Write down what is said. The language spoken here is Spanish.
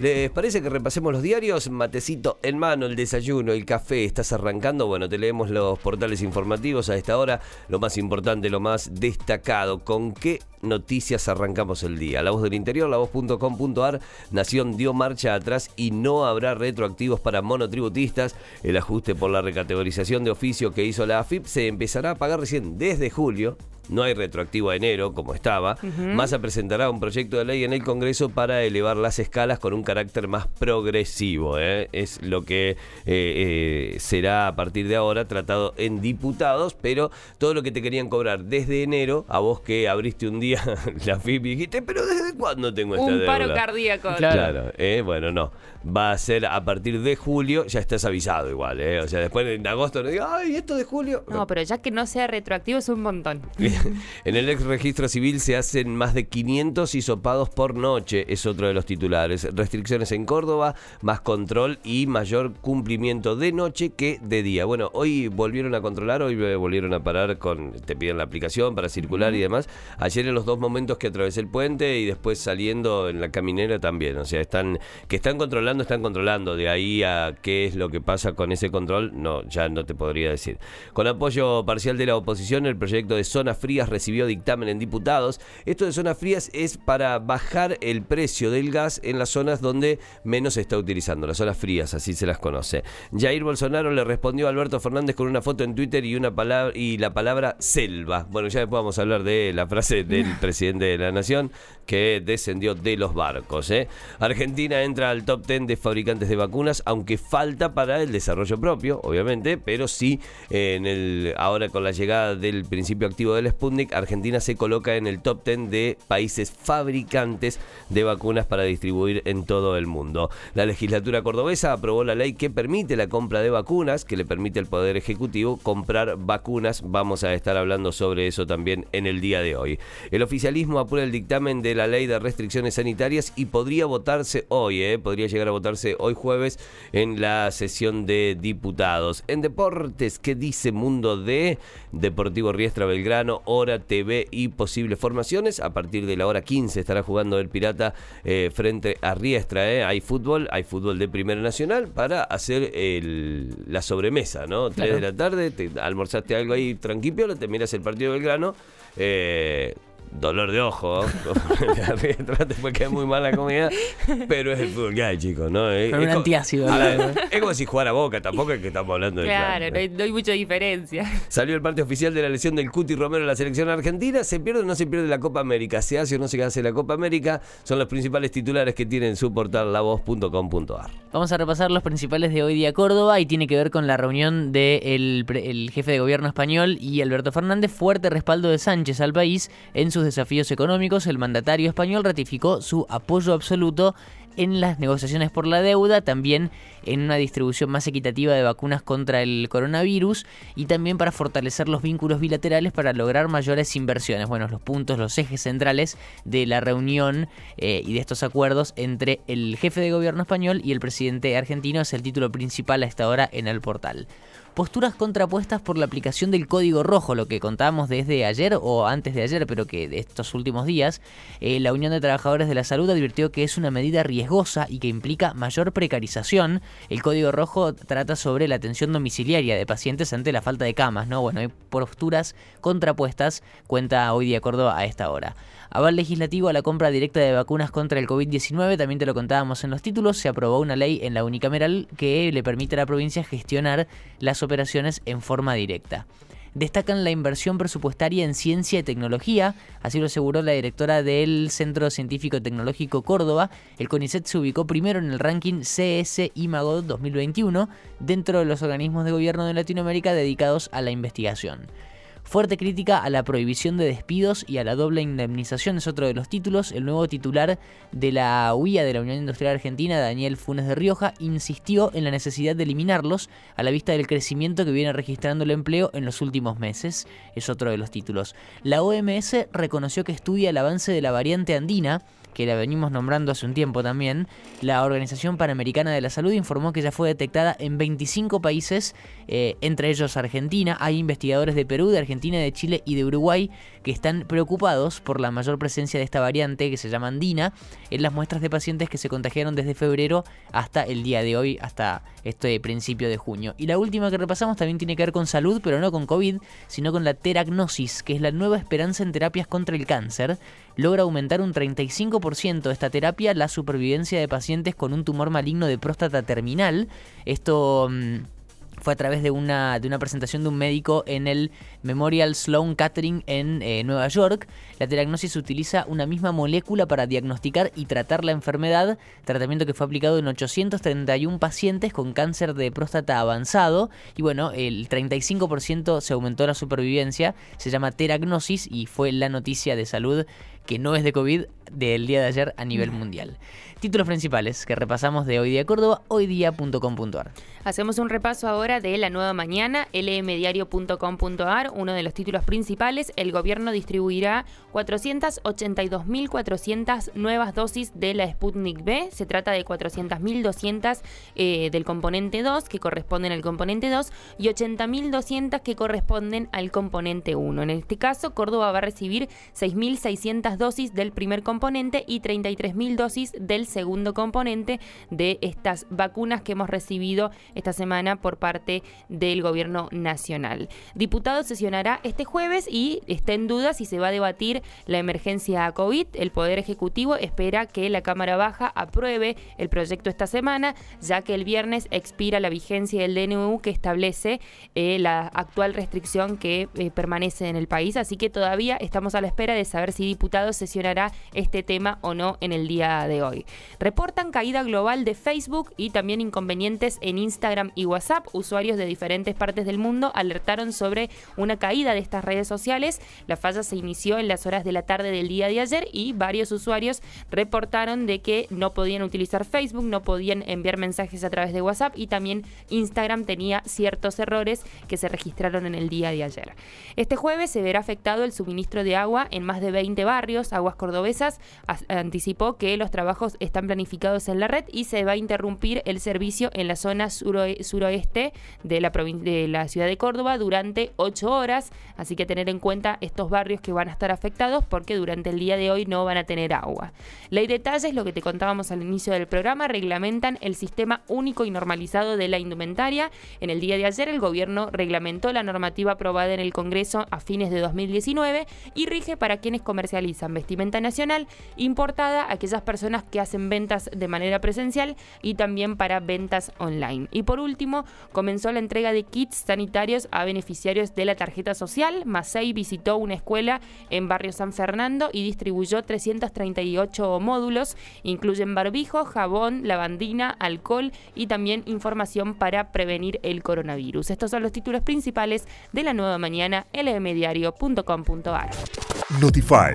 ¿Les parece que repasemos los diarios? Matecito en mano, el desayuno, el café, estás arrancando. Bueno, te leemos los portales informativos a esta hora. Lo más importante, lo más destacado. ¿Con qué noticias arrancamos el día? La voz del interior, la voz.com.ar. Nación dio marcha atrás y no habrá retroactivos para monotributistas. El ajuste por la recategorización de oficio que hizo la AFIP se empezará a pagar recién desde julio no hay retroactivo a enero como estaba. Massa presentará un proyecto de ley en el Congreso para elevar las escalas con un carácter más progresivo. ¿eh? Es lo que eh, eh, será a partir de ahora tratado en diputados, pero todo lo que te querían cobrar desde enero, a vos que abriste un día la FIP y dijiste, pero ¿desde cuándo tengo esta Un paro cardíaco. Claro, bueno, no. Va a ser a partir de julio, ya estás avisado igual, O sea, después en agosto no digas, ay, esto de julio. No, pero ya que no sea retroactivo es un montón. en el ex registro civil se hacen más de 500 hisopados por noche, es otro de los titulares. Restricciones en Córdoba, más control y mayor cumplimiento de noche que de día. Bueno, hoy volvieron a controlar, hoy volvieron a parar con, te piden la aplicación para circular y demás. Ayer en los dos momentos que atravesé el puente y después saliendo en la caminera también. O sea, están, que están controlando, están controlando. De ahí a qué es lo que pasa con ese control, no, ya no te podría decir. Con apoyo parcial de la oposición, el proyecto de zona fría frías recibió dictamen en diputados. Esto de zonas frías es para bajar el precio del gas en las zonas donde menos se está utilizando, las zonas frías, así se las conoce. Jair Bolsonaro le respondió a Alberto Fernández con una foto en Twitter y una palabra y la palabra selva. Bueno, ya después vamos a hablar de la frase del presidente de la nación que descendió de los barcos. ¿eh? Argentina entra al top 10 de fabricantes de vacunas, aunque falta para el desarrollo propio, obviamente, pero sí en el ahora con la llegada del principio activo del Sputnik, Argentina se coloca en el top 10 de países fabricantes de vacunas para distribuir en todo el mundo. La legislatura cordobesa aprobó la ley que permite la compra de vacunas, que le permite al Poder Ejecutivo comprar vacunas. Vamos a estar hablando sobre eso también en el día de hoy. El oficialismo apura el dictamen de la ley de restricciones sanitarias y podría votarse hoy, ¿eh? podría llegar a votarse hoy jueves en la sesión de diputados. En deportes, ¿qué dice Mundo de Deportivo Riestra Belgrano? Hora TV y posibles formaciones. A partir de la hora 15 estará jugando el Pirata eh, frente a Riestra. ¿eh? Hay fútbol, hay fútbol de Primera Nacional para hacer la sobremesa, ¿no? 3 de la tarde, te almorzaste algo ahí tranquilo, te miras el partido de Belgrano. Eh, dolor de ojo, después queda muy mala comida, pero es el fútbol que hay, chicos, ¿no? Es, un antiácido. es como si jugara Boca, tampoco es que estamos hablando de Claro, no hay, no hay, mucha diferencia. Salió el parte oficial de la lesión del Cuti Romero en la selección argentina, se pierde o no se pierde la Copa América, se hace o no se hace la Copa América, son los principales titulares que tienen su portal lavoz.com.ar. Vamos a repasar los principales de hoy día Córdoba y tiene que ver con la reunión del de el jefe de gobierno español y Alberto Fernández, fuerte respaldo de Sánchez al país en su desafíos económicos, el mandatario español ratificó su apoyo absoluto en las negociaciones por la deuda, también en una distribución más equitativa de vacunas contra el coronavirus y también para fortalecer los vínculos bilaterales para lograr mayores inversiones. Bueno, los puntos, los ejes centrales de la reunión eh, y de estos acuerdos entre el jefe de gobierno español y el presidente argentino es el título principal a esta hora en el portal posturas contrapuestas por la aplicación del código rojo, lo que contábamos desde ayer o antes de ayer, pero que de estos últimos días, eh, la Unión de Trabajadores de la Salud advirtió que es una medida riesgosa y que implica mayor precarización. El código rojo trata sobre la atención domiciliaria de pacientes ante la falta de camas, ¿no? Bueno, hay posturas contrapuestas, cuenta hoy día Córdoba a esta hora. Aval legislativo a la compra directa de vacunas contra el COVID-19, también te lo contábamos en los títulos, se aprobó una ley en la unicameral que le permite a la provincia gestionar las operaciones en forma directa destacan la inversión presupuestaria en ciencia y tecnología, así lo aseguró la directora del Centro Científico Tecnológico Córdoba. El CONICET se ubicó primero en el ranking CS IMAGO 2021 dentro de los organismos de gobierno de Latinoamérica dedicados a la investigación. Fuerte crítica a la prohibición de despidos y a la doble indemnización es otro de los títulos. El nuevo titular de la UIA de la Unión Industrial Argentina, Daniel Funes de Rioja, insistió en la necesidad de eliminarlos a la vista del crecimiento que viene registrando el empleo en los últimos meses. Es otro de los títulos. La OMS reconoció que estudia el avance de la variante andina que la venimos nombrando hace un tiempo también, la Organización Panamericana de la Salud informó que ya fue detectada en 25 países, eh, entre ellos Argentina. Hay investigadores de Perú, de Argentina, de Chile y de Uruguay que están preocupados por la mayor presencia de esta variante que se llama andina en las muestras de pacientes que se contagiaron desde febrero hasta el día de hoy, hasta este principio de junio. Y la última que repasamos también tiene que ver con salud, pero no con COVID, sino con la teragnosis, que es la nueva esperanza en terapias contra el cáncer. Logra aumentar un 35% esta terapia la supervivencia de pacientes con un tumor maligno de próstata terminal. Esto... Mm, fue a través de una, de una presentación de un médico en el Memorial Sloan Kettering en eh, Nueva York. La teragnosis utiliza una misma molécula para diagnosticar y tratar la enfermedad, tratamiento que fue aplicado en 831 pacientes con cáncer de próstata avanzado. Y bueno, el 35% se aumentó la supervivencia, se llama teragnosis y fue la noticia de salud que no es de COVID del día de ayer a nivel mundial. Títulos principales que repasamos de Hoy Día Córdoba, hoydía.com.ar. Hacemos un repaso ahora de la nueva mañana, lmdiario.com.ar. Uno de los títulos principales, el gobierno distribuirá 482.400 nuevas dosis de la Sputnik B. Se trata de 400.200 eh, del componente 2, que corresponden al componente 2, y 80.200 que corresponden al componente 1. En este caso, Córdoba va a recibir 6.600 dosis del primer componente y 33.000 dosis del segundo componente de estas vacunas que hemos recibido esta semana por parte del gobierno nacional. Diputado sesionará este jueves y está en duda si se va a debatir la emergencia COVID. El Poder Ejecutivo espera que la Cámara Baja apruebe el proyecto esta semana, ya que el viernes expira la vigencia del DNU que establece eh, la actual restricción que eh, permanece en el país. Así que todavía estamos a la espera de saber si diputado sesionará este tema o no en el día de hoy. Reportan caída global de Facebook y también inconvenientes en Instagram y WhatsApp. Usuarios de diferentes partes del mundo alertaron sobre una caída de estas redes sociales. La falla se inició en las horas de la tarde del día de ayer y varios usuarios reportaron de que no podían utilizar Facebook, no podían enviar mensajes a través de WhatsApp y también Instagram tenía ciertos errores que se registraron en el día de ayer. Este jueves se verá afectado el suministro de agua en más de 20 barrios. Aguas Cordobesas anticipó que los trabajos están planificados en la red y se va a interrumpir el servicio en la zona suroeste de la, de la ciudad de Córdoba durante 8 horas. Así que tener en cuenta estos barrios que van a estar afectados porque durante el día de hoy no van a tener agua. Ley detalles, lo que te contábamos al inicio del programa, reglamentan el sistema único y normalizado de la indumentaria. En el día de ayer el gobierno reglamentó la normativa aprobada en el Congreso a fines de 2019 y rige para quienes comercializan vestimenta nacional importada a aquellas personas que hacen ventas de manera presencial y también para ventas online. Y por último, comenzó la entrega de kits sanitarios a beneficiarios de la tarjeta social. Masei visitó una escuela en Barrio San Fernando y distribuyó 338 módulos. Incluyen barbijo, jabón, lavandina, alcohol y también información para prevenir el coronavirus. Estos son los títulos principales de la nueva mañana lmdiario.com.ar. Notify,